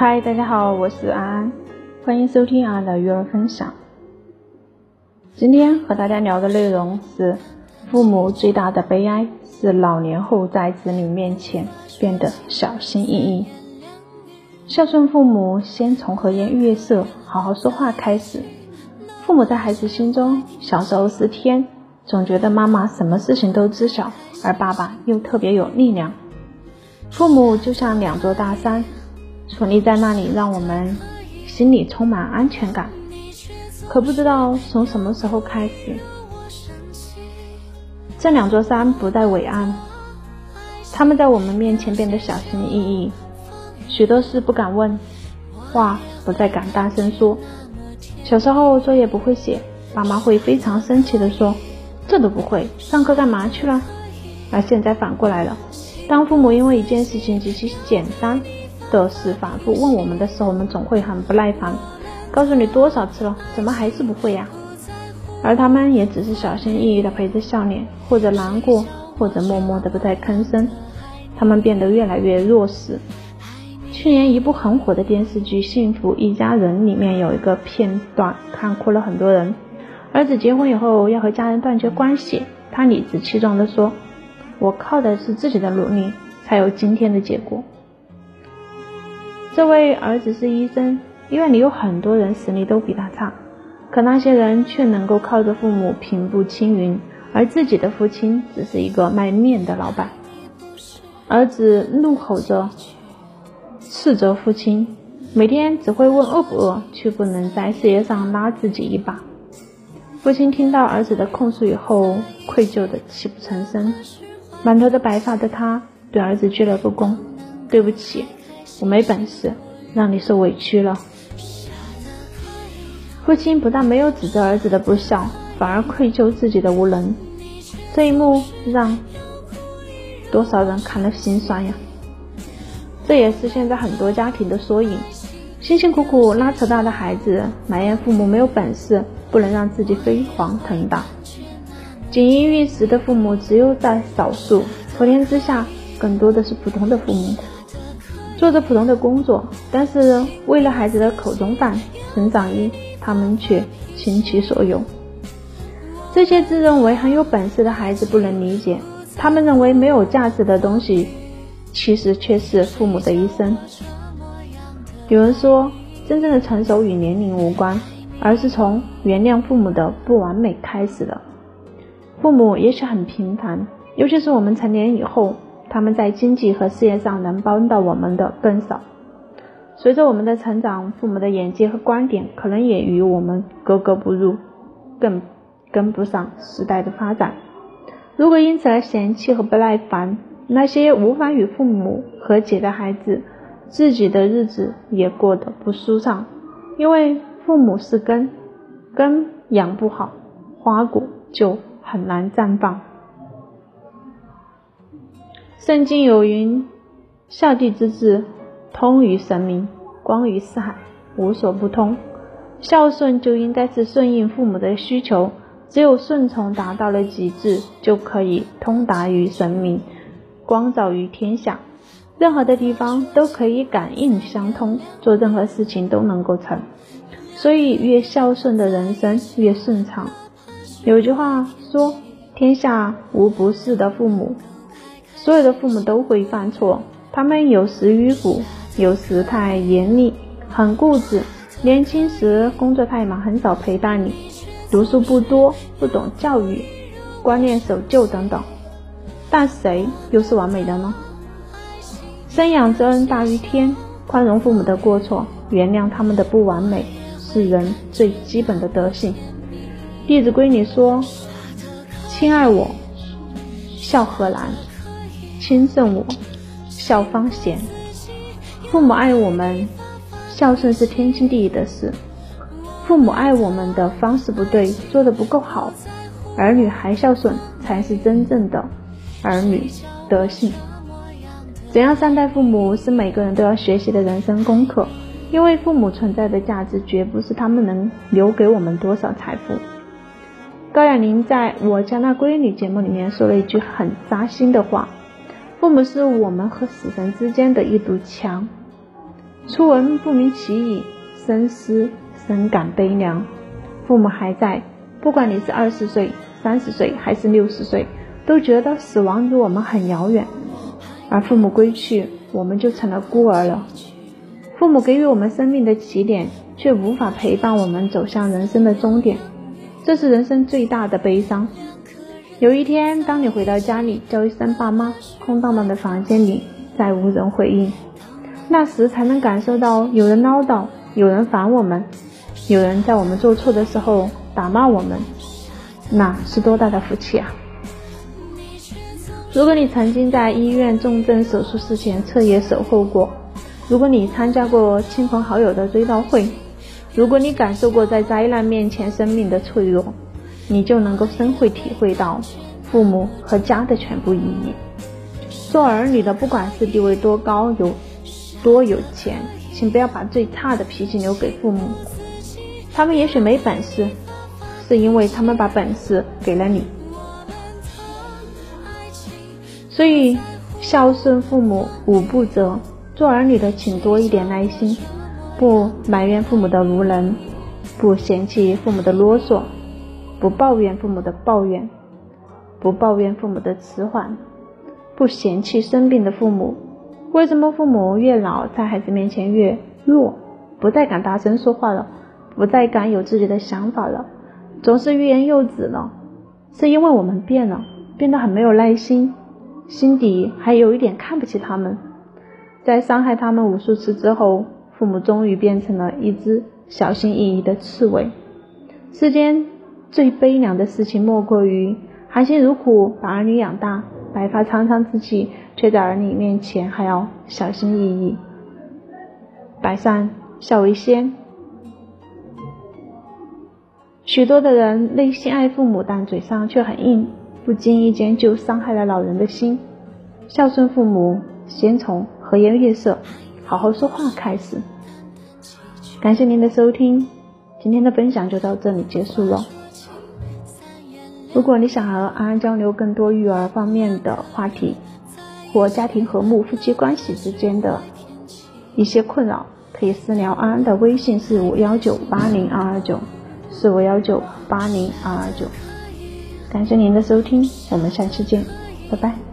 嗨，大家好，我是安安，欢迎收听安安的育儿分享。今天和大家聊的内容是，父母最大的悲哀是老年后在子女面前变得小心翼翼。孝顺父母，先从和颜悦色、好好说话开始。父母在孩子心中，小时候是天，总觉得妈妈什么事情都知晓，而爸爸又特别有力量。父母就像两座大山，矗立在那里，让我们心里充满安全感。可不知道从什么时候开始，这两座山不再伟岸，他们在我们面前变得小心翼翼，许多事不敢问，话不再敢大声说。小时候作业不会写，爸妈会非常生气的说：“这都不会，上课干嘛去了？”而现在反过来了，当父母因为一件事情极其简单的事反复问我们的时候，我们总会很不耐烦，告诉你多少次了，怎么还是不会呀？而他们也只是小心翼翼的陪着笑脸，或者难过，或者默默的不再吭声。他们变得越来越弱势。去年一部很火的电视剧《幸福一家人》里面有一个片段，看哭了很多人。儿子结婚以后要和家人断绝关系，他理直气壮地说：“我靠的是自己的努力，才有今天的结果。”这位儿子是医生，医院里有很多人实力都比他差，可那些人却能够靠着父母平步青云，而自己的父亲只是一个卖面的老板。儿子怒吼着。斥责父亲，每天只会问饿不饿，却不能在事业上拉自己一把。父亲听到儿子的控诉以后，愧疚的泣不成声。满头的白发的他，对儿子鞠了个躬：“对不起，我没本事，让你受委屈了。”父亲不但没有指责儿子的不孝，反而愧疚自己的无能。这一幕让多少人看了心酸呀！这也是现在很多家庭的缩影，辛辛苦苦拉扯大的孩子，埋怨父母没有本事，不能让自己飞黄腾达。锦衣玉食的父母只有在少数，普天之下更多的是普通的父母，做着普通的工作，但是为了孩子的口中饭、成长衣，他们却倾其所有。这些自认为很有本事的孩子不能理解，他们认为没有价值的东西。其实却是父母的一生。有人说，真正的成熟与年龄无关，而是从原谅父母的不完美开始的。父母也许很平凡，尤其是我们成年以后，他们在经济和事业上能帮到我们的更少。随着我们的成长，父母的眼界和观点可能也与我们格格不入，更跟不上时代的发展。如果因此而嫌弃和不耐烦，那些无法与父母和解的孩子，自己的日子也过得不舒畅，因为父母是根，根养不好，花果就很难绽放。圣经有云：“孝弟之志，通于神明，光于四海，无所不通。”孝顺就应该是顺应父母的需求，只有顺从达到了极致，就可以通达于神明。光照于天下，任何的地方都可以感应相通，做任何事情都能够成。所以，越孝顺的人生越顺畅。有句话说：“天下无不是的父母，所有的父母都会犯错，他们有时迂腐，有时太严厉，很固执。年轻时工作太忙，很少陪伴你；读书不多，不懂教育，观念守旧等等。”但谁又是完美的呢？生养之恩大于天，宽容父母的过错，原谅他们的不完美，是人最基本的德性。《弟子规》里说：“亲爱我，孝何难；亲胜我，孝方贤。”父母爱我们，孝顺是天经地义的事。父母爱我们的方式不对，做的不够好，儿女还孝顺，才是真正的。儿女德性，怎样善待父母是每个人都要学习的人生功课。因为父母存在的价值，绝不是他们能留给我们多少财富。高亚麟在我家那闺女节目里面说了一句很扎心的话：“父母是我们和死神之间的一堵墙，初闻不明其意，深思深感悲凉。父母还在，不管你是二十岁、三十岁还是六十岁，都觉得死亡离我们很遥远。而父母归去，我们就成了孤儿了。父母给予我们生命的起点，却无法陪伴我们走向人生的终点，这是人生最大的悲伤。有一天，当你回到家里，叫一声“爸妈”，空荡荡的房间里再无人回应，那时才能感受到有人唠叨，有人烦我们，有人在我们做错的时候打骂我们，那是多大的福气啊！如果你曾经在医院重症手术室前彻夜守候过，如果你参加过亲朋好友的追悼会，如果你感受过在灾难面前生命的脆弱，你就能够深会体会到父母和家的全部意义。做儿女的，不管是地位多高，有多有钱，请不要把最差的脾气留给父母。他们也许没本事，是因为他们把本事给了你。所以，孝顺父母五不责。做儿女的，请多一点耐心，不埋怨父母的无能，不嫌弃父母的啰嗦，不抱怨父母的抱怨，不抱怨父母的迟缓，不嫌弃生病的父母。为什么父母越老，在孩子面前越弱，不再敢大声说话了，不再敢有自己的想法了，总是欲言又止了？是因为我们变了，变得很没有耐心。心底还有一点看不起他们，在伤害他们无数次之后，父母终于变成了一只小心翼翼的刺猬。世间最悲凉的事情，莫过于含辛茹苦把儿女养大，白发苍苍之际，却在儿女面前还要小心翼翼。百善孝为先。许多的人内心爱父母，但嘴上却很硬。不经意间就伤害了老人的心。孝顺父母，先从和颜悦色、好好说话开始。感谢您的收听，今天的分享就到这里结束了。如果你想和安安交流更多育儿方面的话题，或家庭和睦、夫妻关系之间的一些困扰，可以私聊安安的微信是五幺九八零二二九，四五幺九八零二二九。感谢您的收听，我们下期见，拜拜。